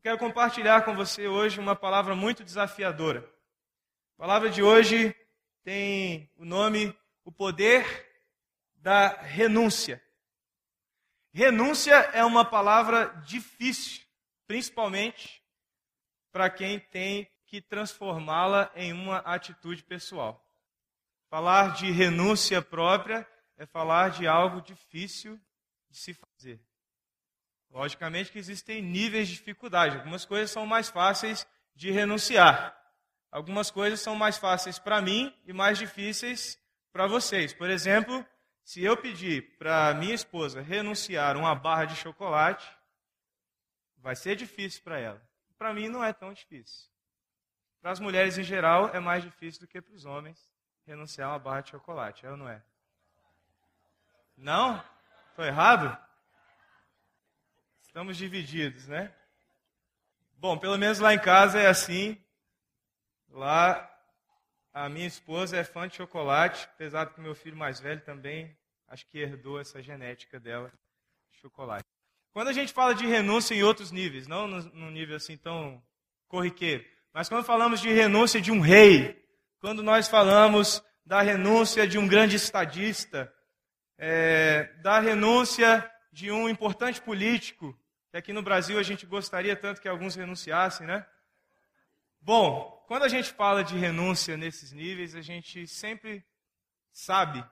Eu quero compartilhar com você hoje uma palavra muito desafiadora. A palavra de hoje tem o nome O Poder da Renúncia. Renúncia é uma palavra difícil, principalmente para quem tem que transformá-la em uma atitude pessoal. Falar de renúncia própria é falar de algo difícil de se fazer. Logicamente que existem níveis de dificuldade. Algumas coisas são mais fáceis de renunciar. Algumas coisas são mais fáceis para mim e mais difíceis para vocês. Por exemplo, se eu pedir para minha esposa renunciar uma barra de chocolate, vai ser difícil para ela. Para mim não é tão difícil. Para as mulheres em geral é mais difícil do que para os homens renunciar uma barra de chocolate, é ou não é? Não? Estou errado? Estamos divididos, né? Bom, pelo menos lá em casa é assim. Lá a minha esposa é fã de chocolate, apesar que meu filho mais velho também acho que herdou essa genética dela de chocolate. Quando a gente fala de renúncia em outros níveis, não num nível assim tão corriqueiro, mas quando falamos de renúncia de um rei, quando nós falamos da renúncia de um grande estadista, é, da renúncia de um importante político, que aqui no Brasil a gente gostaria tanto que alguns renunciassem, né? Bom, quando a gente fala de renúncia nesses níveis, a gente sempre sabe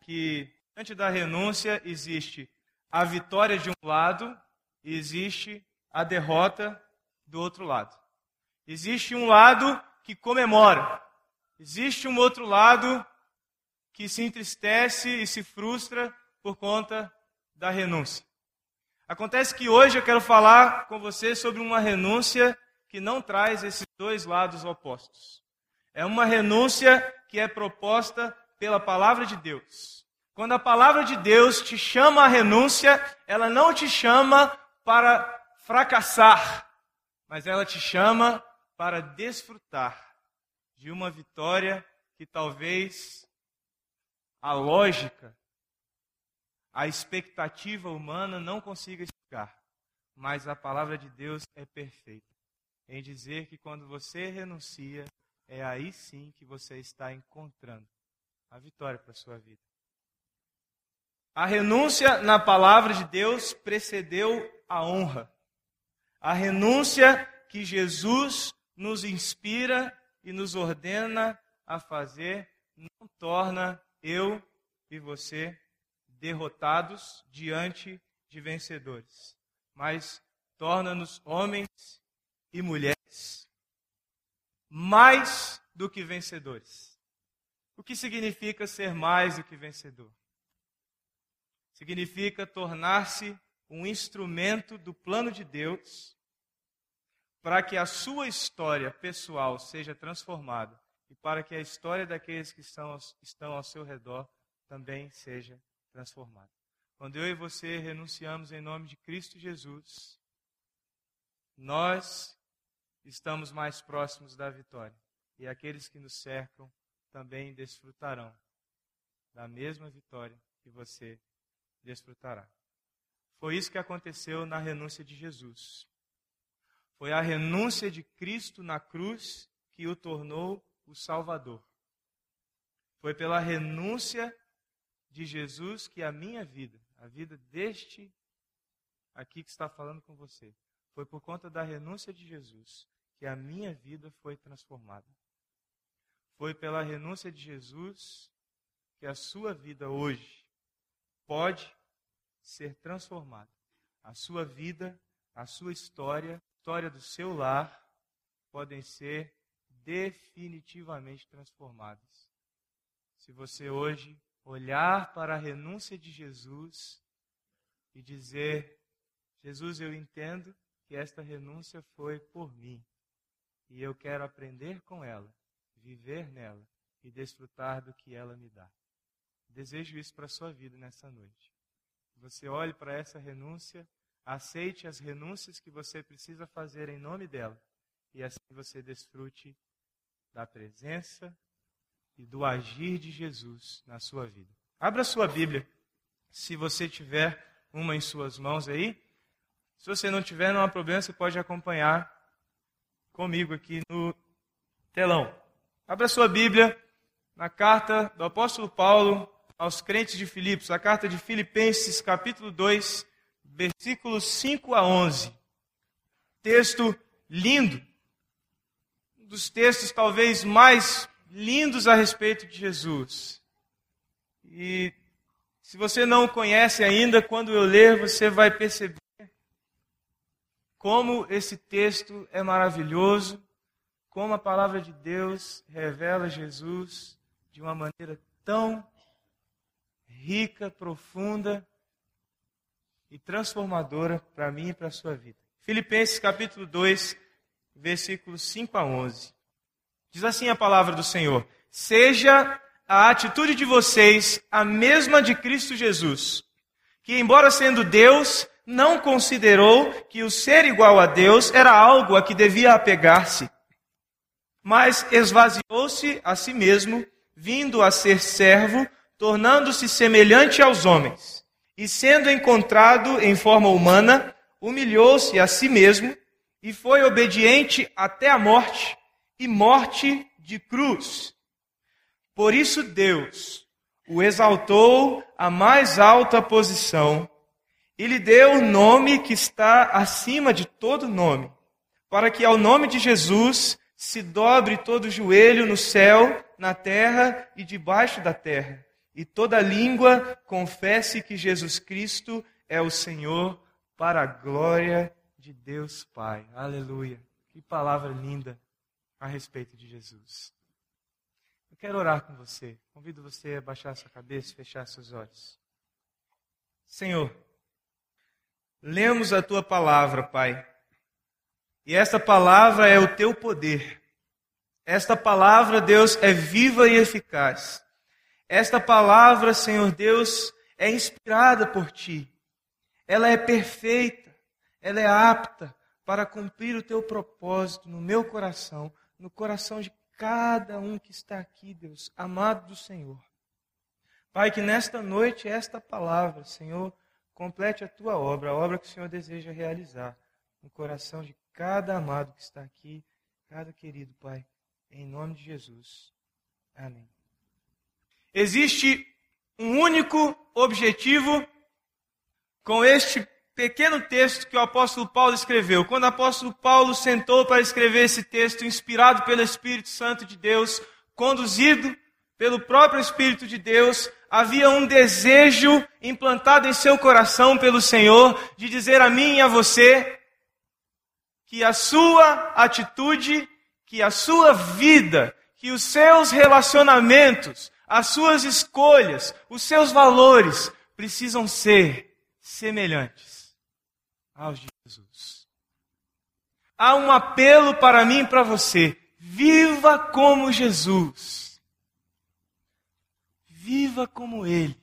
que antes da renúncia existe a vitória de um lado e existe a derrota do outro lado. Existe um lado que comemora, existe um outro lado que se entristece e se frustra por conta da renúncia. Acontece que hoje eu quero falar com você sobre uma renúncia que não traz esses dois lados opostos. É uma renúncia que é proposta pela palavra de Deus. Quando a palavra de Deus te chama à renúncia, ela não te chama para fracassar, mas ela te chama para desfrutar de uma vitória que talvez a lógica, a expectativa humana não consiga explicar. Mas a palavra de Deus é perfeita em dizer que quando você renuncia, é aí sim que você está encontrando a vitória para a sua vida. A renúncia na palavra de Deus precedeu a honra. A renúncia que Jesus nos inspira e nos ordena a fazer não torna eu e você derrotados diante de vencedores, mas torna-nos homens e mulheres mais do que vencedores. O que significa ser mais do que vencedor? Significa tornar-se um instrumento do plano de Deus para que a sua história pessoal seja transformada e para que a história daqueles que estão, ao seu redor também seja transformada. Quando eu e você renunciamos em nome de Cristo Jesus, nós estamos mais próximos da vitória. E aqueles que nos cercam também desfrutarão da mesma vitória que você desfrutará. Foi isso que aconteceu na renúncia de Jesus. Foi a renúncia de Cristo na cruz que o tornou o Salvador. Foi pela renúncia de Jesus que a minha vida, a vida deste aqui que está falando com você, foi por conta da renúncia de Jesus que a minha vida foi transformada. Foi pela renúncia de Jesus que a sua vida hoje pode ser transformada. A sua vida, a sua história, a história do seu lar podem ser definitivamente transformadas. Se você hoje olhar para a renúncia de Jesus e dizer: Jesus, eu entendo que esta renúncia foi por mim e eu quero aprender com ela, viver nela e desfrutar do que ela me dá. Desejo isso para a sua vida nessa noite. Você olhe para essa renúncia, aceite as renúncias que você precisa fazer em nome dela e assim você desfrute da presença e do agir de Jesus na sua vida. Abra sua Bíblia, se você tiver uma em suas mãos aí. Se você não tiver, não há problema, você pode acompanhar comigo aqui no telão. Abra sua Bíblia na carta do apóstolo Paulo aos crentes de Filipos, a carta de Filipenses, capítulo 2, versículos 5 a 11. Texto lindo, um dos textos talvez mais lindos a respeito de Jesus. E se você não o conhece ainda, quando eu ler, você vai perceber como esse texto é maravilhoso, como a palavra de Deus revela Jesus de uma maneira tão rica, profunda e transformadora para mim e para a sua vida. Filipenses capítulo 2, versículos 5 a 11. Diz assim a palavra do Senhor: Seja a atitude de vocês a mesma de Cristo Jesus, que, embora sendo Deus, não considerou que o ser igual a Deus era algo a que devia apegar-se, mas esvaziou-se a si mesmo, vindo a ser servo, tornando-se semelhante aos homens, e sendo encontrado em forma humana, humilhou-se a si mesmo e foi obediente até a morte e morte de cruz. Por isso Deus o exaltou à mais alta posição e lhe deu o nome que está acima de todo nome, para que ao nome de Jesus se dobre todo joelho no céu, na terra e debaixo da terra, e toda língua confesse que Jesus Cristo é o Senhor para a glória de Deus Pai. Aleluia. Que palavra linda a respeito de Jesus. Eu quero orar com você. Convido você a baixar sua cabeça e fechar seus olhos. Senhor, lemos a tua palavra, Pai. E esta palavra é o teu poder. Esta palavra, Deus, é viva e eficaz. Esta palavra, Senhor Deus, é inspirada por ti ela é perfeita, ela é apta para cumprir o teu propósito no meu coração, no coração de cada um que está aqui, Deus, amado do Senhor. Pai, que nesta noite esta palavra, Senhor, complete a tua obra, a obra que o Senhor deseja realizar no coração de cada amado que está aqui, cada querido Pai, em nome de Jesus. Amém. Existe um único objetivo com este pequeno texto que o apóstolo Paulo escreveu. Quando o apóstolo Paulo sentou para escrever esse texto, inspirado pelo Espírito Santo de Deus, conduzido pelo próprio Espírito de Deus, havia um desejo implantado em seu coração pelo Senhor de dizer a mim e a você que a sua atitude, que a sua vida, que os seus relacionamentos, as suas escolhas, os seus valores precisam ser semelhantes aos de Jesus. Há um apelo para mim e para você. Viva como Jesus. Viva como Ele.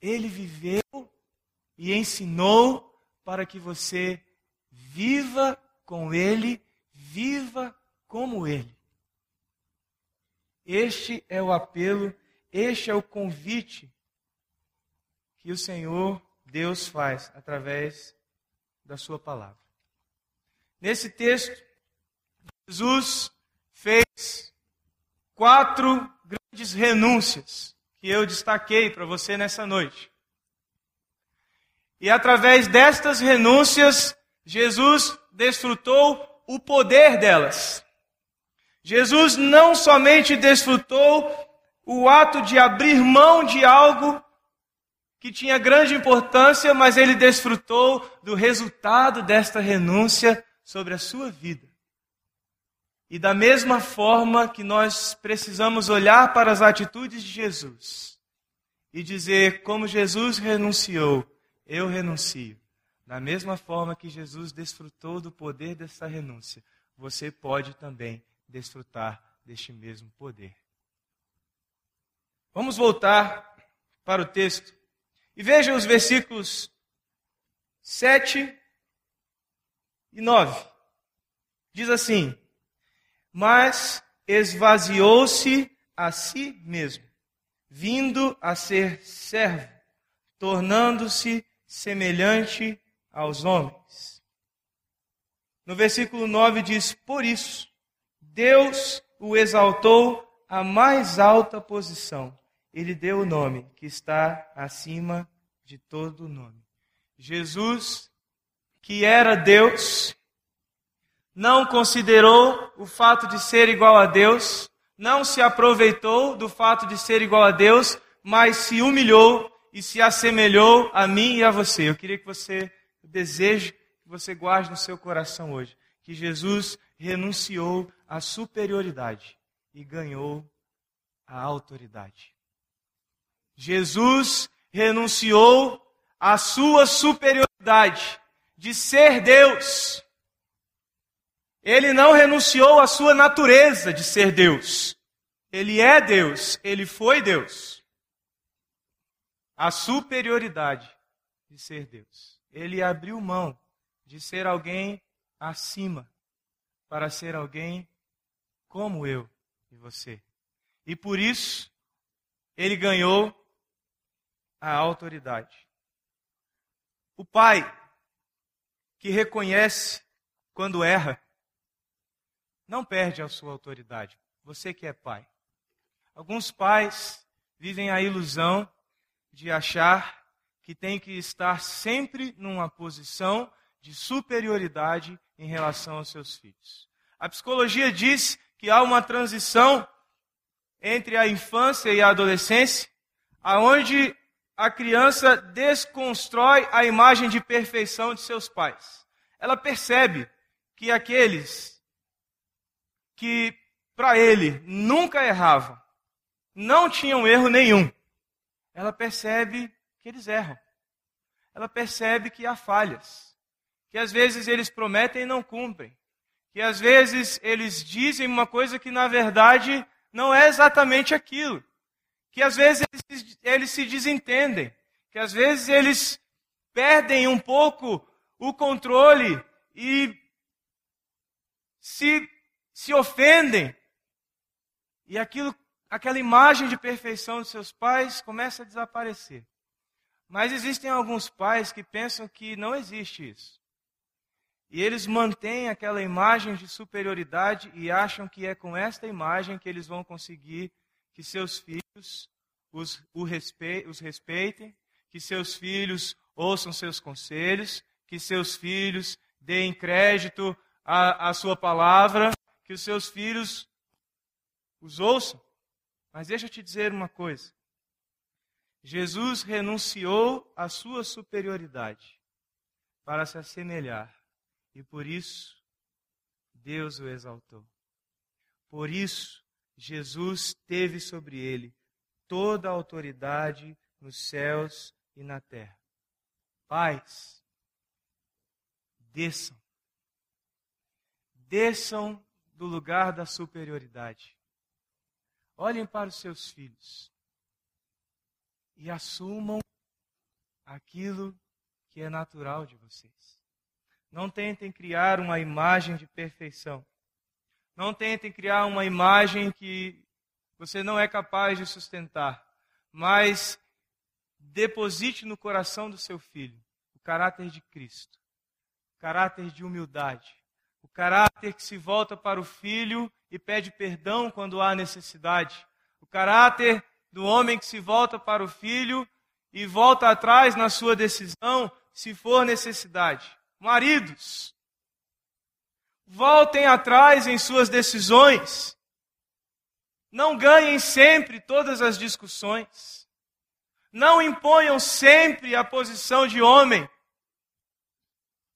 Ele viveu e ensinou para que você viva com Ele, viva como Ele. Este é o apelo, este é o convite que o Senhor Deus faz através da Sua palavra. Nesse texto, Jesus fez quatro grandes renúncias que eu destaquei para você nessa noite. E através destas renúncias, Jesus desfrutou o poder delas. Jesus não somente desfrutou o ato de abrir mão de algo que tinha grande importância, mas ele desfrutou do resultado desta renúncia sobre a sua vida. E da mesma forma que nós precisamos olhar para as atitudes de Jesus e dizer, como Jesus renunciou, eu renuncio. Da mesma forma que Jesus desfrutou do poder dessa renúncia, você pode também desfrutar deste mesmo poder. Vamos voltar para o texto e veja os versículos 7 e 9. Diz assim: Mas esvaziou-se a si mesmo, vindo a ser servo, tornando-se semelhante aos homens. No versículo 9 diz: Por isso, Deus o exaltou à mais alta posição. Ele deu o nome que está acima de todo nome. Jesus, que era Deus, não considerou o fato de ser igual a Deus, não se aproveitou do fato de ser igual a Deus, mas se humilhou e se assemelhou a mim e a você. Eu queria que você deseje que você guarde no seu coração hoje que Jesus renunciou à superioridade e ganhou a autoridade. Jesus renunciou à sua superioridade de ser Deus. Ele não renunciou à sua natureza de ser Deus. Ele é Deus, ele foi Deus. A superioridade de ser Deus. Ele abriu mão de ser alguém acima para ser alguém como eu e você. E por isso, ele ganhou a autoridade. O pai que reconhece quando erra, não perde a sua autoridade. Você que é pai. Alguns pais vivem a ilusão de achar que tem que estar sempre numa posição de superioridade em relação aos seus filhos. A psicologia diz que há uma transição entre a infância e a adolescência, aonde a criança desconstrói a imagem de perfeição de seus pais. Ela percebe que aqueles que para ele nunca erravam, não tinham erro nenhum. Ela percebe que eles erram. Ela percebe que há falhas que às vezes eles prometem e não cumprem, que às vezes eles dizem uma coisa que na verdade não é exatamente aquilo, que às vezes eles, eles se desentendem, que às vezes eles perdem um pouco o controle e se, se ofendem. E aquilo, aquela imagem de perfeição de seus pais começa a desaparecer. Mas existem alguns pais que pensam que não existe isso. E eles mantêm aquela imagem de superioridade e acham que é com esta imagem que eles vão conseguir que seus filhos os, os respeitem, que seus filhos ouçam seus conselhos, que seus filhos deem crédito à, à sua palavra, que os seus filhos os ouçam. Mas deixa eu te dizer uma coisa. Jesus renunciou à sua superioridade para se assemelhar e por isso, Deus o exaltou. Por isso, Jesus teve sobre ele toda a autoridade nos céus e na terra. Pais, desçam. Desçam do lugar da superioridade. Olhem para os seus filhos e assumam aquilo que é natural de vocês. Não tentem criar uma imagem de perfeição. Não tentem criar uma imagem que você não é capaz de sustentar. Mas deposite no coração do seu filho o caráter de Cristo, o caráter de humildade, o caráter que se volta para o filho e pede perdão quando há necessidade, o caráter do homem que se volta para o filho e volta atrás na sua decisão se for necessidade. Maridos, voltem atrás em suas decisões. Não ganhem sempre todas as discussões. Não imponham sempre a posição de homem.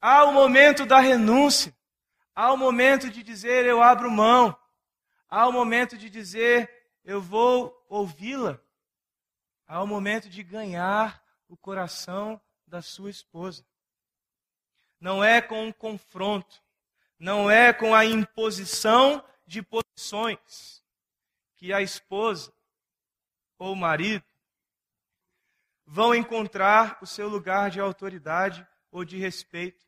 Há o momento da renúncia. Há o momento de dizer eu abro mão. Há o momento de dizer eu vou ouvi-la. Há o momento de ganhar o coração da sua esposa não é com um confronto, não é com a imposição de posições que a esposa ou o marido vão encontrar o seu lugar de autoridade ou de respeito.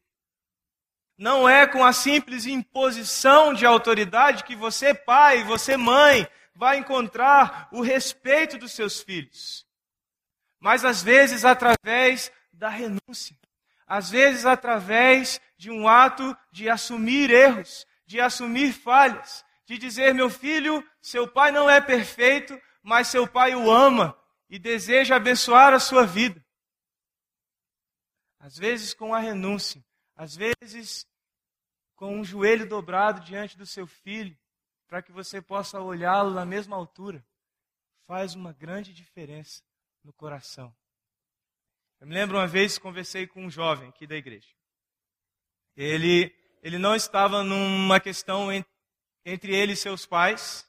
Não é com a simples imposição de autoridade que você, pai, você, mãe, vai encontrar o respeito dos seus filhos. Mas às vezes através da renúncia às vezes através de um ato de assumir erros, de assumir falhas, de dizer: meu filho, seu pai não é perfeito, mas seu pai o ama e deseja abençoar a sua vida. Às vezes com a renúncia, às vezes com um joelho dobrado diante do seu filho, para que você possa olhá-lo na mesma altura, faz uma grande diferença no coração. Eu me lembro uma vez conversei com um jovem aqui da igreja. Ele, ele não estava numa questão entre ele e seus pais,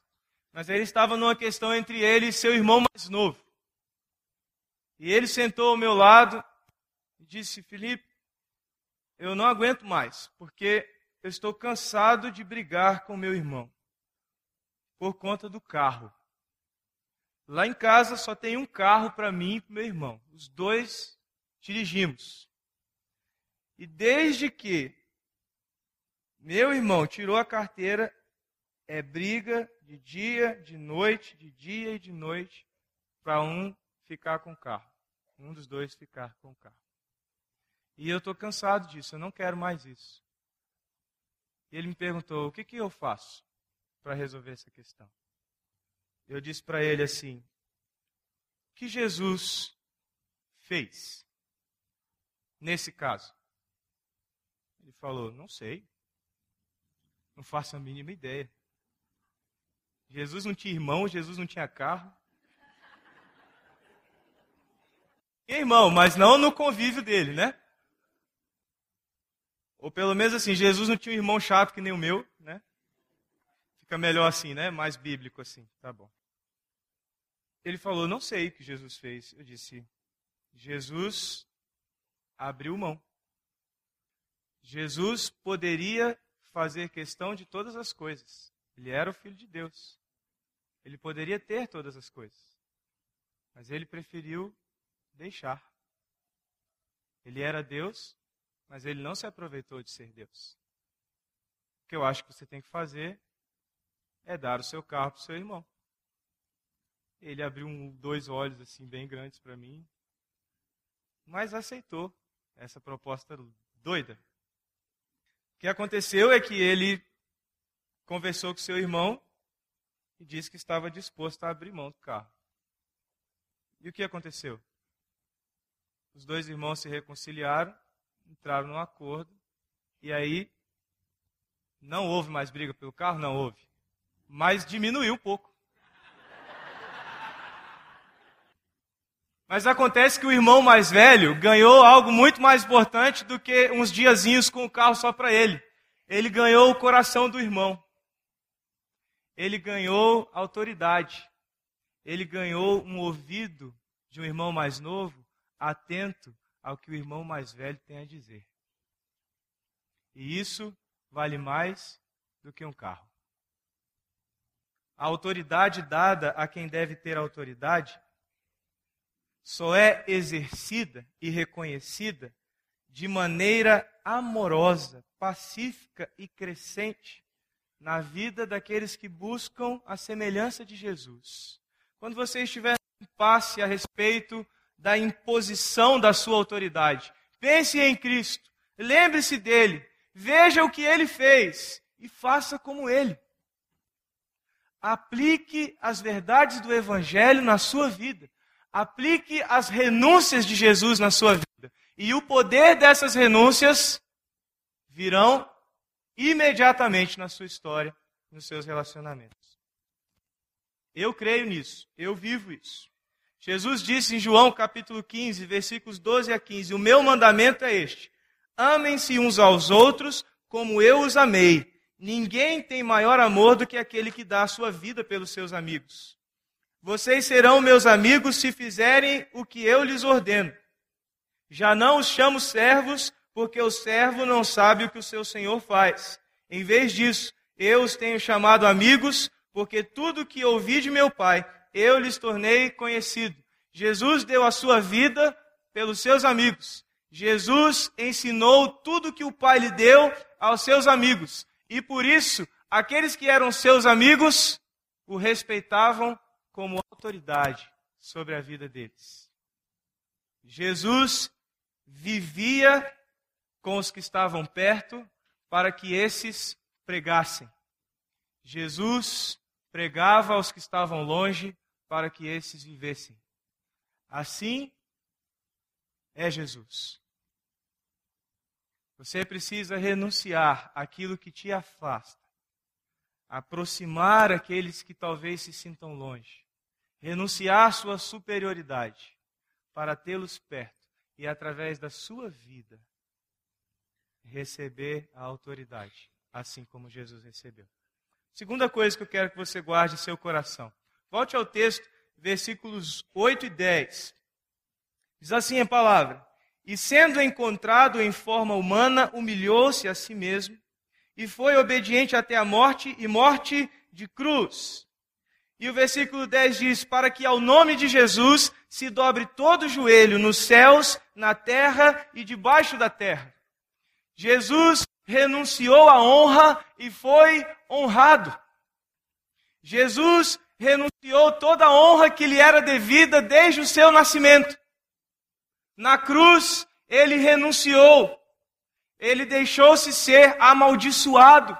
mas ele estava numa questão entre ele e seu irmão mais novo. E ele sentou ao meu lado e disse: Felipe, eu não aguento mais, porque eu estou cansado de brigar com meu irmão por conta do carro. Lá em casa só tem um carro para mim e para meu irmão. Os dois dirigimos. E desde que meu irmão tirou a carteira, é briga de dia, de noite, de dia e de noite, para um ficar com o carro. Um dos dois ficar com o carro. E eu estou cansado disso, eu não quero mais isso. E ele me perguntou: o que, que eu faço para resolver essa questão? Eu disse para ele assim: o que Jesus fez nesse caso? Ele falou: não sei. Não faço a mínima ideia. Jesus não tinha irmão, Jesus não tinha carro. Tinha irmão, mas não no convívio dele, né? Ou pelo menos assim, Jesus não tinha um irmão chato que nem o meu, né? Fica melhor assim, né? Mais bíblico assim, tá bom. Ele falou, não sei o que Jesus fez. Eu disse, Jesus abriu mão. Jesus poderia fazer questão de todas as coisas. Ele era o filho de Deus. Ele poderia ter todas as coisas. Mas ele preferiu deixar. Ele era Deus, mas ele não se aproveitou de ser Deus. O que eu acho que você tem que fazer é dar o seu carro para o seu irmão. Ele abriu um, dois olhos assim bem grandes para mim, mas aceitou essa proposta doida. O que aconteceu é que ele conversou com seu irmão e disse que estava disposto a abrir mão do carro. E o que aconteceu? Os dois irmãos se reconciliaram, entraram num acordo, e aí não houve mais briga pelo carro? Não houve. Mas diminuiu um pouco. Mas acontece que o irmão mais velho ganhou algo muito mais importante do que uns diazinhos com o carro só para ele. Ele ganhou o coração do irmão ele ganhou autoridade. Ele ganhou um ouvido de um irmão mais novo, atento ao que o irmão mais velho tem a dizer. E isso vale mais do que um carro. A autoridade dada a quem deve ter autoridade só é exercida e reconhecida de maneira amorosa, pacífica e crescente na vida daqueles que buscam a semelhança de Jesus. Quando você estiver em passe a respeito da imposição da sua autoridade, pense em Cristo, lembre-se dele, veja o que ele fez e faça como ele. Aplique as verdades do Evangelho na sua vida. Aplique as renúncias de Jesus na sua vida. E o poder dessas renúncias virão imediatamente na sua história, nos seus relacionamentos. Eu creio nisso, eu vivo isso. Jesus disse em João capítulo 15, versículos 12 a 15: O meu mandamento é este: amem-se uns aos outros como eu os amei. Ninguém tem maior amor do que aquele que dá a sua vida pelos seus amigos. Vocês serão meus amigos se fizerem o que eu lhes ordeno. Já não os chamo servos, porque o servo não sabe o que o seu senhor faz. Em vez disso, eu os tenho chamado amigos, porque tudo que ouvi de meu Pai, eu lhes tornei conhecido. Jesus deu a sua vida pelos seus amigos. Jesus ensinou tudo que o Pai lhe deu aos seus amigos. E por isso, aqueles que eram seus amigos o respeitavam como autoridade sobre a vida deles. Jesus vivia com os que estavam perto, para que esses pregassem. Jesus pregava aos que estavam longe, para que esses vivessem. Assim é Jesus. Você precisa renunciar àquilo que te afasta, aproximar aqueles que talvez se sintam longe, renunciar sua superioridade para tê-los perto e, através da sua vida, receber a autoridade, assim como Jesus recebeu. Segunda coisa que eu quero que você guarde em seu coração. Volte ao texto, versículos 8 e 10. Diz assim a palavra: E sendo encontrado em forma humana, humilhou-se a si mesmo e foi obediente até a morte e morte de cruz. E o versículo 10 diz: Para que ao nome de Jesus se dobre todo o joelho nos céus, na terra e debaixo da terra. Jesus renunciou à honra e foi honrado. Jesus renunciou toda a honra que lhe era devida desde o seu nascimento. Na cruz, ele renunciou. Ele deixou-se ser amaldiçoado.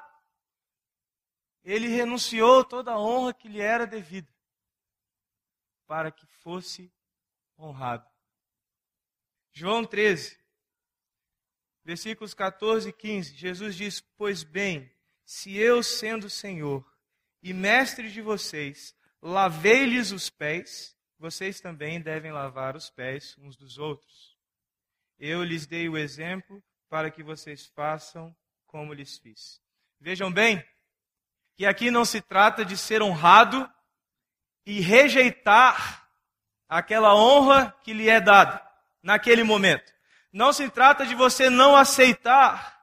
Ele renunciou toda a honra que lhe era devida para que fosse honrado. João 13, versículos 14 e 15. Jesus diz: Pois bem, se eu, sendo Senhor e mestre de vocês, lavei-lhes os pés, vocês também devem lavar os pés uns dos outros. Eu lhes dei o exemplo para que vocês façam como lhes fiz. Vejam bem que aqui não se trata de ser honrado e rejeitar aquela honra que lhe é dada naquele momento. Não se trata de você não aceitar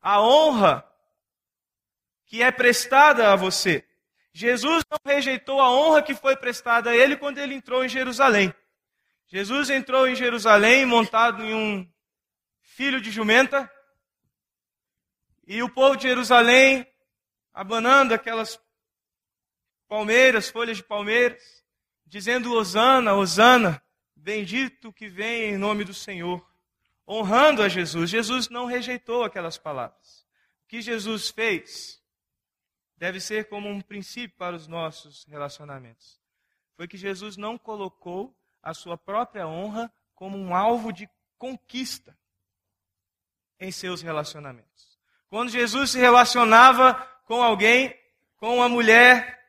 a honra que é prestada a você. Jesus não rejeitou a honra que foi prestada a ele quando ele entrou em Jerusalém. Jesus entrou em Jerusalém montado em um filho de jumenta, e o povo de Jerusalém abanando aquelas palmeiras, folhas de palmeiras, dizendo: Hosana, Hosana, bendito que vem em nome do Senhor, honrando a Jesus. Jesus não rejeitou aquelas palavras. O que Jesus fez? deve ser como um princípio para os nossos relacionamentos. Foi que Jesus não colocou a sua própria honra como um alvo de conquista em seus relacionamentos. Quando Jesus se relacionava com alguém, com uma mulher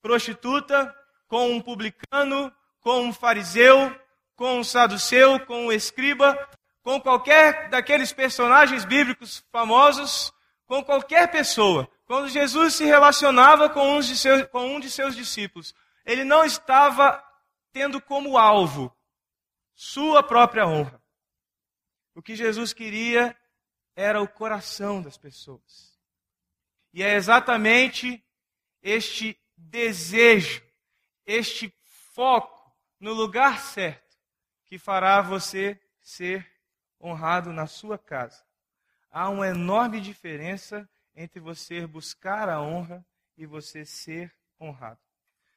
prostituta, com um publicano, com um fariseu, com um saduceu, com um escriba, com qualquer daqueles personagens bíblicos famosos, com qualquer pessoa, quando Jesus se relacionava com de seus, com um de seus discípulos, ele não estava tendo como alvo sua própria honra. O que Jesus queria era o coração das pessoas. E é exatamente este desejo, este foco no lugar certo que fará você ser honrado na sua casa. Há uma enorme diferença entre você buscar a honra e você ser honrado.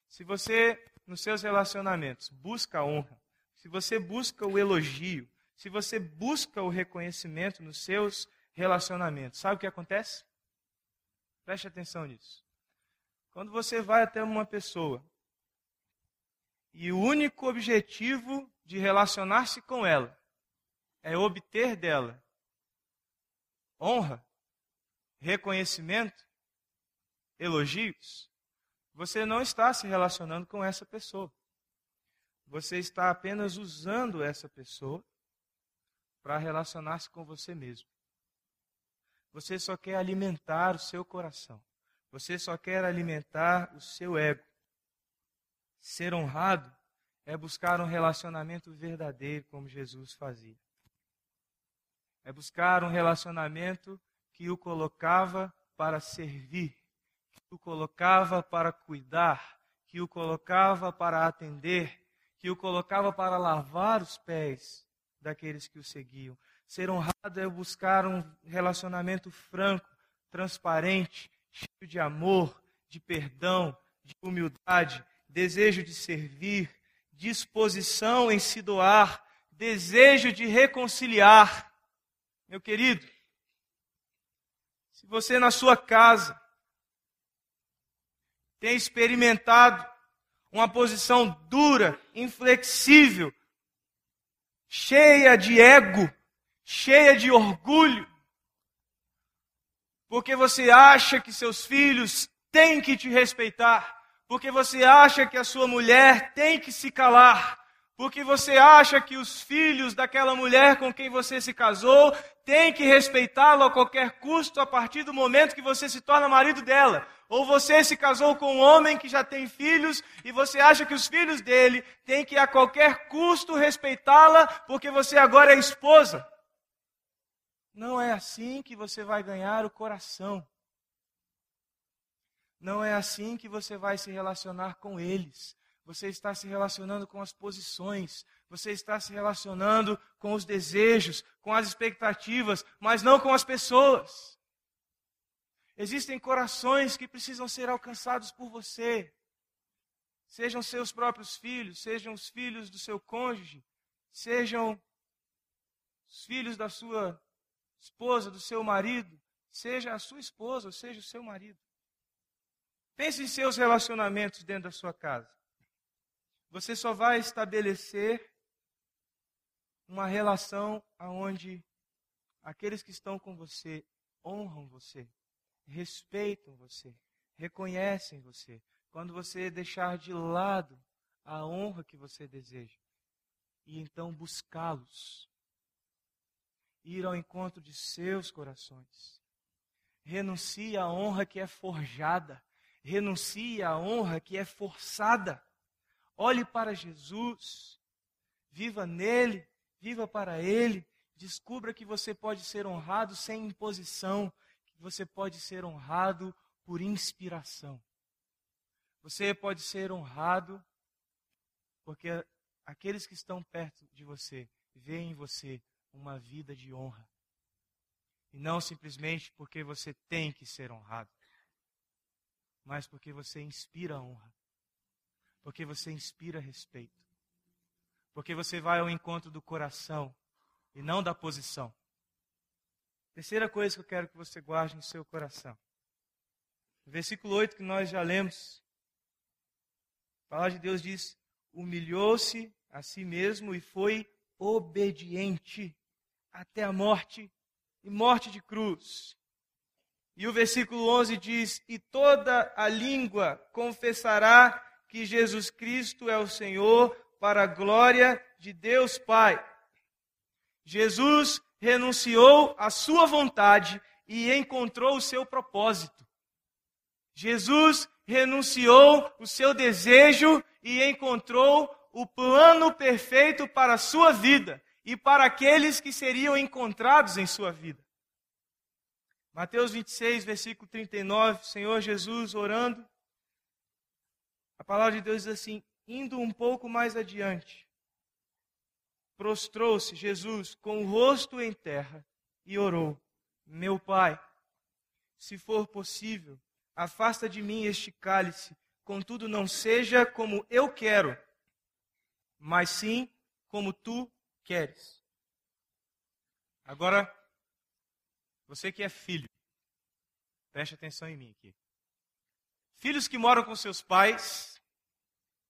Se você, nos seus relacionamentos, busca a honra, se você busca o elogio, se você busca o reconhecimento nos seus relacionamentos, sabe o que acontece? Preste atenção nisso. Quando você vai até uma pessoa e o único objetivo de relacionar-se com ela é obter dela honra, reconhecimento, elogios, você não está se relacionando com essa pessoa. Você está apenas usando essa pessoa para relacionar-se com você mesmo. Você só quer alimentar o seu coração. Você só quer alimentar o seu ego. Ser honrado é buscar um relacionamento verdadeiro, como Jesus fazia. É buscar um relacionamento que o colocava para servir, que o colocava para cuidar, que o colocava para atender, que o colocava para lavar os pés daqueles que o seguiam. Ser honrado é buscar um relacionamento franco, transparente, cheio de amor, de perdão, de humildade, desejo de servir, disposição em se doar, desejo de reconciliar. Meu querido, se você na sua casa tem experimentado uma posição dura, inflexível, cheia de ego, cheia de orgulho, porque você acha que seus filhos têm que te respeitar, porque você acha que a sua mulher tem que se calar, porque você acha que os filhos daquela mulher com quem você se casou têm que respeitá-lo a qualquer custo a partir do momento que você se torna marido dela. Ou você se casou com um homem que já tem filhos e você acha que os filhos dele têm que a qualquer custo respeitá-la porque você agora é esposa. Não é assim que você vai ganhar o coração. Não é assim que você vai se relacionar com eles. Você está se relacionando com as posições, você está se relacionando com os desejos, com as expectativas, mas não com as pessoas. Existem corações que precisam ser alcançados por você. Sejam seus próprios filhos, sejam os filhos do seu cônjuge, sejam os filhos da sua esposa, do seu marido, seja a sua esposa ou seja o seu marido. Pense em seus relacionamentos dentro da sua casa. Você só vai estabelecer uma relação onde aqueles que estão com você honram você, respeitam você, reconhecem você. Quando você deixar de lado a honra que você deseja e então buscá-los, ir ao encontro de seus corações. Renuncie à honra que é forjada, renuncie à honra que é forçada. Olhe para Jesus, viva nele, viva para ele, descubra que você pode ser honrado sem imposição, você pode ser honrado por inspiração. Você pode ser honrado porque aqueles que estão perto de você veem em você uma vida de honra. E não simplesmente porque você tem que ser honrado, mas porque você inspira honra. Porque você inspira respeito. Porque você vai ao encontro do coração e não da posição. Terceira coisa que eu quero que você guarde no seu coração. No versículo 8 que nós já lemos, a palavra de Deus diz: humilhou-se a si mesmo e foi obediente até a morte e morte de cruz. E o versículo 11 diz: E toda a língua confessará que Jesus Cristo é o Senhor, para a glória de Deus Pai. Jesus renunciou à sua vontade e encontrou o seu propósito. Jesus renunciou o seu desejo e encontrou o plano perfeito para a sua vida e para aqueles que seriam encontrados em sua vida. Mateus 26, versículo 39, Senhor Jesus orando. A palavra de Deus diz assim: indo um pouco mais adiante, prostrou-se Jesus com o rosto em terra e orou: Meu Pai, se for possível, afasta de mim este cálice, contudo não seja como eu quero, mas sim como tu queres. Agora, você que é filho, preste atenção em mim aqui. Filhos que moram com seus pais,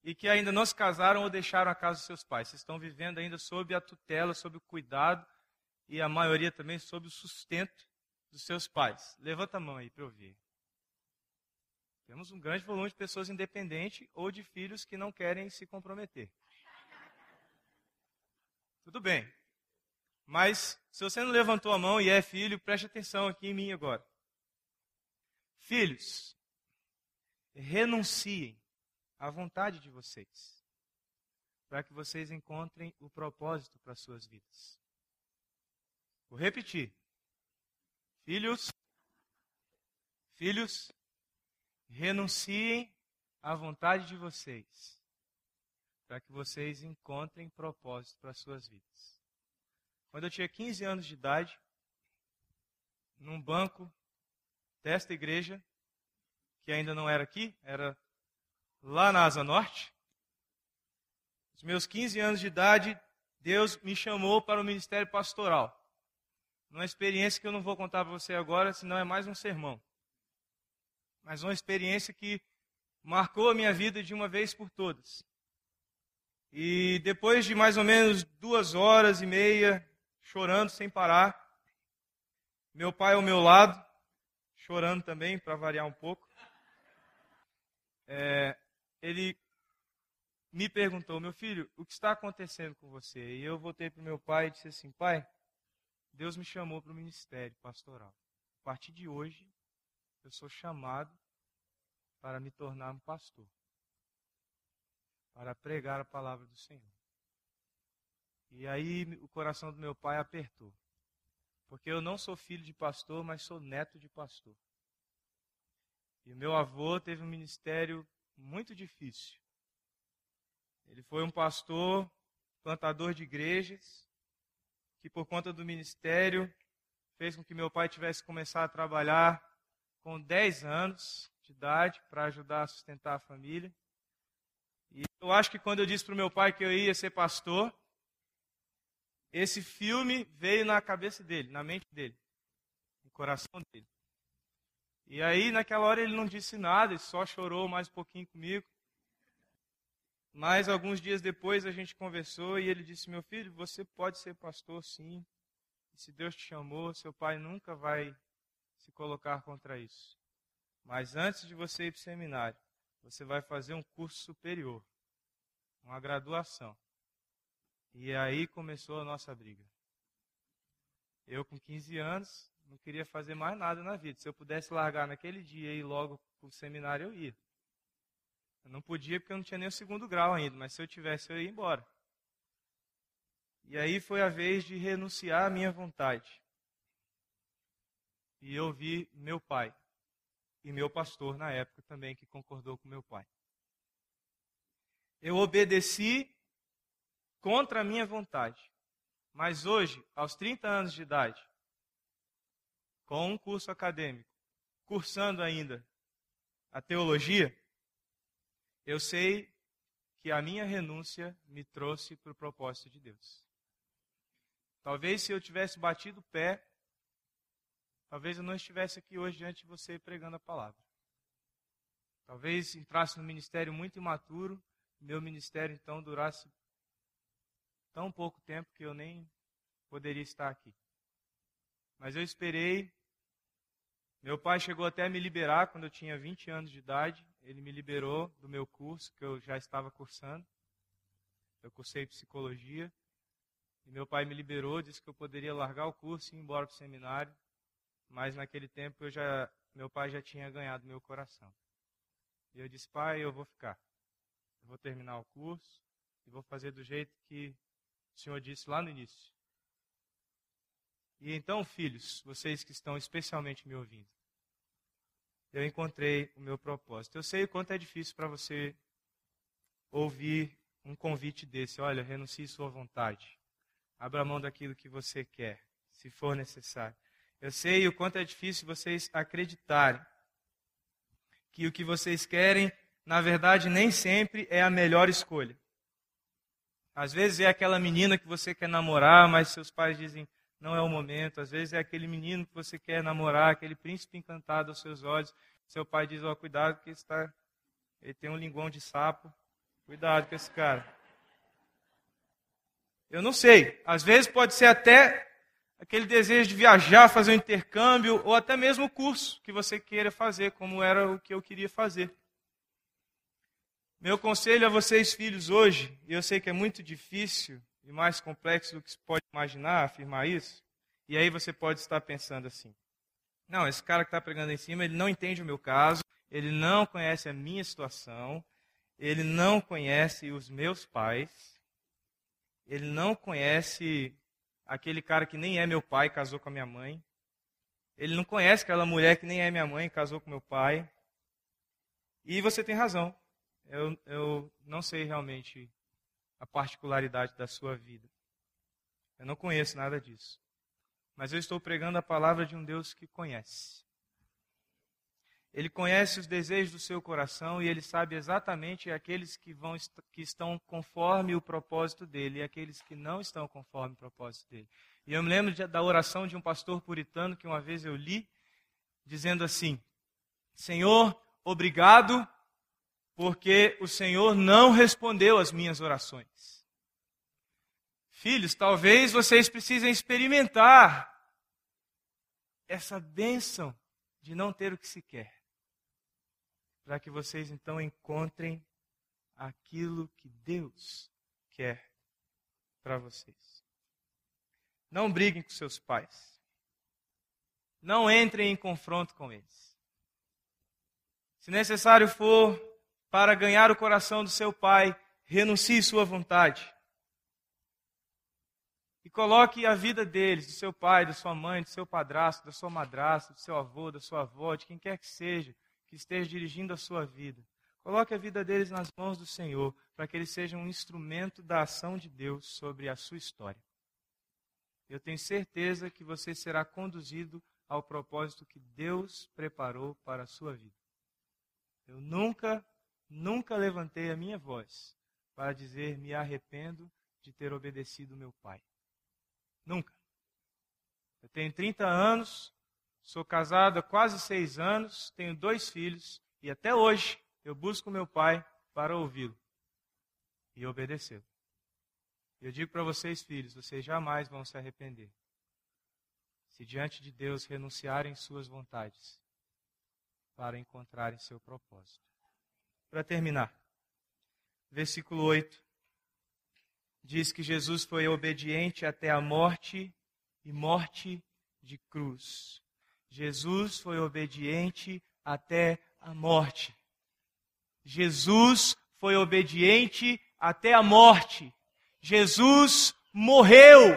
e que ainda não se casaram ou deixaram a casa dos seus pais. Vocês estão vivendo ainda sob a tutela, sob o cuidado e a maioria também sob o sustento dos seus pais. Levanta a mão aí para eu ver. Temos um grande volume de pessoas independentes ou de filhos que não querem se comprometer. Tudo bem. Mas se você não levantou a mão e é filho, preste atenção aqui em mim agora. Filhos, renunciem à vontade de vocês, para que vocês encontrem o propósito para suas vidas. Vou repetir. Filhos, filhos, renunciem à vontade de vocês, para que vocês encontrem propósito para suas vidas. Quando eu tinha 15 anos de idade, num banco desta igreja, que ainda não era aqui, era lá na Asa Norte. Os meus 15 anos de idade, Deus me chamou para o ministério pastoral. numa experiência que eu não vou contar para você agora, senão é mais um sermão. Mas uma experiência que marcou a minha vida de uma vez por todas. E depois de mais ou menos duas horas e meia chorando sem parar, meu pai ao meu lado, chorando também, para variar um pouco, é, ele me perguntou, meu filho, o que está acontecendo com você? E eu voltei para o meu pai e disse assim, pai, Deus me chamou para o ministério pastoral. A partir de hoje, eu sou chamado para me tornar um pastor, para pregar a palavra do Senhor. E aí o coração do meu pai apertou, porque eu não sou filho de pastor, mas sou neto de pastor. E meu avô teve um ministério muito difícil. Ele foi um pastor, plantador de igrejas, que por conta do ministério fez com que meu pai tivesse começado a trabalhar com 10 anos de idade para ajudar a sustentar a família. E eu acho que quando eu disse para o meu pai que eu ia ser pastor, esse filme veio na cabeça dele, na mente dele, no coração dele. E aí, naquela hora, ele não disse nada, ele só chorou mais um pouquinho comigo. Mas alguns dias depois a gente conversou e ele disse: Meu filho, você pode ser pastor sim. Se Deus te chamou, seu pai nunca vai se colocar contra isso. Mas antes de você ir para o seminário, você vai fazer um curso superior, uma graduação. E aí começou a nossa briga. Eu, com 15 anos, não queria fazer mais nada na vida. Se eu pudesse largar naquele dia e ir logo para o seminário, eu ia. Eu não podia porque eu não tinha nem o segundo grau ainda, mas se eu tivesse, eu ia embora. E aí foi a vez de renunciar à minha vontade. E eu vi meu pai e meu pastor na época também que concordou com meu pai. Eu obedeci contra a minha vontade. Mas hoje, aos 30 anos de idade, com um curso acadêmico, cursando ainda a teologia, eu sei que a minha renúncia me trouxe para o propósito de Deus. Talvez se eu tivesse batido o pé, talvez eu não estivesse aqui hoje diante de você pregando a palavra. Talvez entrasse no ministério muito imaturo, meu ministério então durasse tão pouco tempo que eu nem poderia estar aqui. Mas eu esperei meu pai chegou até a me liberar quando eu tinha 20 anos de idade. Ele me liberou do meu curso, que eu já estava cursando. Eu cursei psicologia. E meu pai me liberou, disse que eu poderia largar o curso e ir embora para o seminário. Mas naquele tempo eu já, meu pai já tinha ganhado meu coração. E eu disse, pai, eu vou ficar. Eu vou terminar o curso e vou fazer do jeito que o Senhor disse lá no início. E então, filhos, vocês que estão especialmente me ouvindo, eu encontrei o meu propósito. Eu sei o quanto é difícil para você ouvir um convite desse. Olha, renuncie sua vontade. Abra mão daquilo que você quer, se for necessário. Eu sei o quanto é difícil vocês acreditarem que o que vocês querem, na verdade, nem sempre é a melhor escolha. Às vezes é aquela menina que você quer namorar, mas seus pais dizem: não é o momento. Às vezes é aquele menino que você quer namorar, aquele príncipe encantado aos seus olhos. Seu pai diz: ó, oh, cuidado que está, ele tem um linguão de sapo. Cuidado com esse cara. Eu não sei. Às vezes pode ser até aquele desejo de viajar, fazer um intercâmbio, ou até mesmo o curso que você queira fazer, como era o que eu queria fazer. Meu conselho a vocês, filhos, hoje, e eu sei que é muito difícil, e mais complexo do que se pode imaginar afirmar isso. E aí você pode estar pensando assim: não, esse cara que está pregando em cima, ele não entende o meu caso, ele não conhece a minha situação, ele não conhece os meus pais, ele não conhece aquele cara que nem é meu pai casou com a minha mãe, ele não conhece aquela mulher que nem é minha mãe casou com meu pai. E você tem razão. Eu, eu não sei realmente a particularidade da sua vida. Eu não conheço nada disso. Mas eu estou pregando a palavra de um Deus que conhece. Ele conhece os desejos do seu coração e ele sabe exatamente aqueles que, vão, que estão conforme o propósito dele e aqueles que não estão conforme o propósito dele. E eu me lembro de, da oração de um pastor puritano que uma vez eu li, dizendo assim: Senhor, obrigado, porque o Senhor não respondeu às minhas orações. Filhos, talvez vocês precisem experimentar essa bênção de não ter o que se quer, para que vocês então encontrem aquilo que Deus quer para vocês. Não briguem com seus pais. Não entrem em confronto com eles. Se necessário for, para ganhar o coração do seu pai, renuncie sua vontade. E coloque a vida deles, do seu pai, da sua mãe, do seu padrasto, da sua madrasta, do seu avô, da sua avó, de quem quer que seja, que esteja dirigindo a sua vida. Coloque a vida deles nas mãos do Senhor, para que eles sejam um instrumento da ação de Deus sobre a sua história eu tenho certeza que você será conduzido ao propósito que Deus preparou para a sua vida. Eu nunca, nunca levantei a minha voz para dizer me arrependo de ter obedecido meu pai. Nunca. Eu tenho 30 anos, sou casado há quase seis anos, tenho dois filhos e até hoje eu busco meu pai para ouvi-lo e obedecê-lo. Eu digo para vocês, filhos, vocês jamais vão se arrepender. Se diante de Deus renunciarem suas vontades para encontrarem seu propósito. Para terminar, versículo 8 diz que Jesus foi obediente até a morte e morte de cruz. Jesus foi obediente até a morte. Jesus foi obediente até a morte. Jesus morreu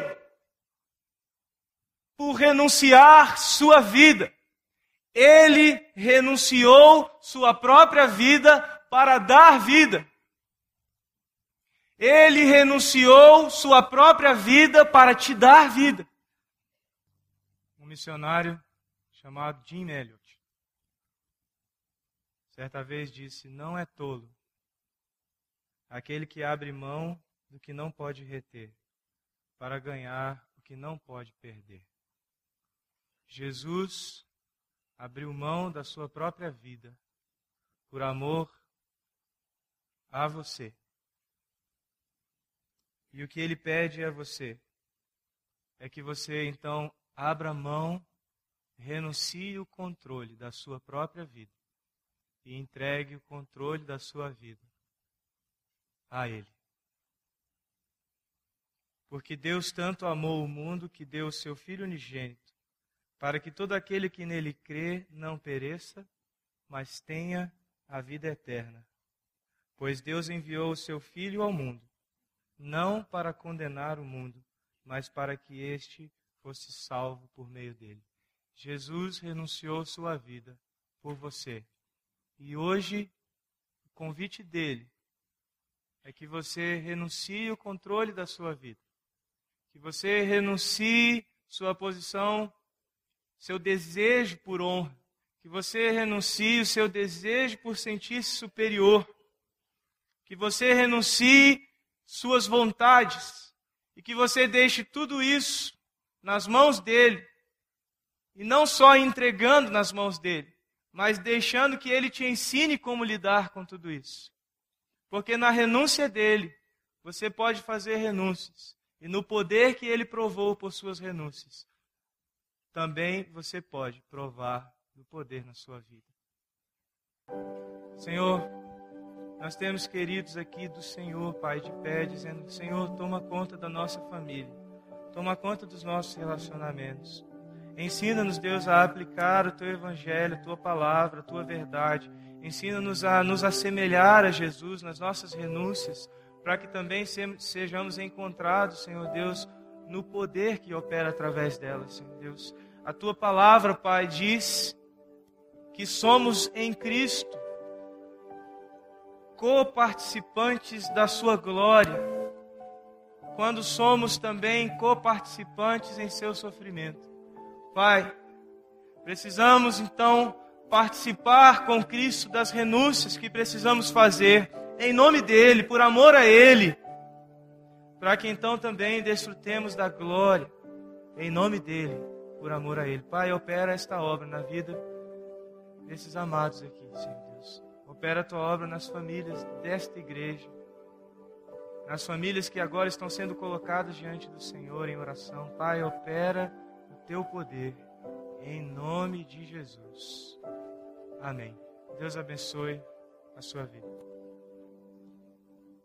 por renunciar sua vida. Ele renunciou sua própria vida para dar vida. Ele renunciou sua própria vida para te dar vida. Um missionário chamado Jim Elliot, certa vez disse: Não é tolo aquele que abre mão do que não pode reter, para ganhar o que não pode perder. Jesus abriu mão da sua própria vida por amor a você. E o que ele pede a você é que você então abra mão, renuncie o controle da sua própria vida e entregue o controle da sua vida a Ele. Porque Deus tanto amou o mundo que deu o seu Filho unigênito, para que todo aquele que nele crê não pereça, mas tenha a vida eterna. Pois Deus enviou o seu Filho ao mundo, não para condenar o mundo, mas para que este fosse salvo por meio dele. Jesus renunciou sua vida por você. E hoje, o convite dele é que você renuncie o controle da sua vida. Que você renuncie sua posição, seu desejo por honra, que você renuncie o seu desejo por sentir-se superior, que você renuncie suas vontades. E que você deixe tudo isso nas mãos dele e não só entregando nas mãos dele, mas deixando que ele te ensine como lidar com tudo isso. Porque na renúncia dele, você pode fazer renúncias e no poder que ele provou por suas renúncias, também você pode provar do poder na sua vida. Senhor, nós temos queridos aqui do Senhor, Pai, de pé, dizendo: Senhor, toma conta da nossa família, toma conta dos nossos relacionamentos. Ensina-nos, Deus, a aplicar o teu evangelho, a tua palavra, a tua verdade. Ensina-nos a nos assemelhar a Jesus nas nossas renúncias para que também sejamos encontrados, Senhor Deus, no poder que opera através dela, Senhor Deus. A tua palavra, Pai, diz que somos em Cristo coparticipantes da sua glória, quando somos também coparticipantes em seu sofrimento. Pai, precisamos então participar com Cristo das renúncias que precisamos fazer em nome dele, por amor a ele, para que então também desfrutemos da glória em nome dele, por amor a ele. Pai, opera esta obra na vida desses amados aqui, Senhor Deus. Opera a tua obra nas famílias desta igreja, nas famílias que agora estão sendo colocadas diante do Senhor em oração. Pai, opera teu poder, em nome de Jesus. Amém. Deus abençoe a sua vida.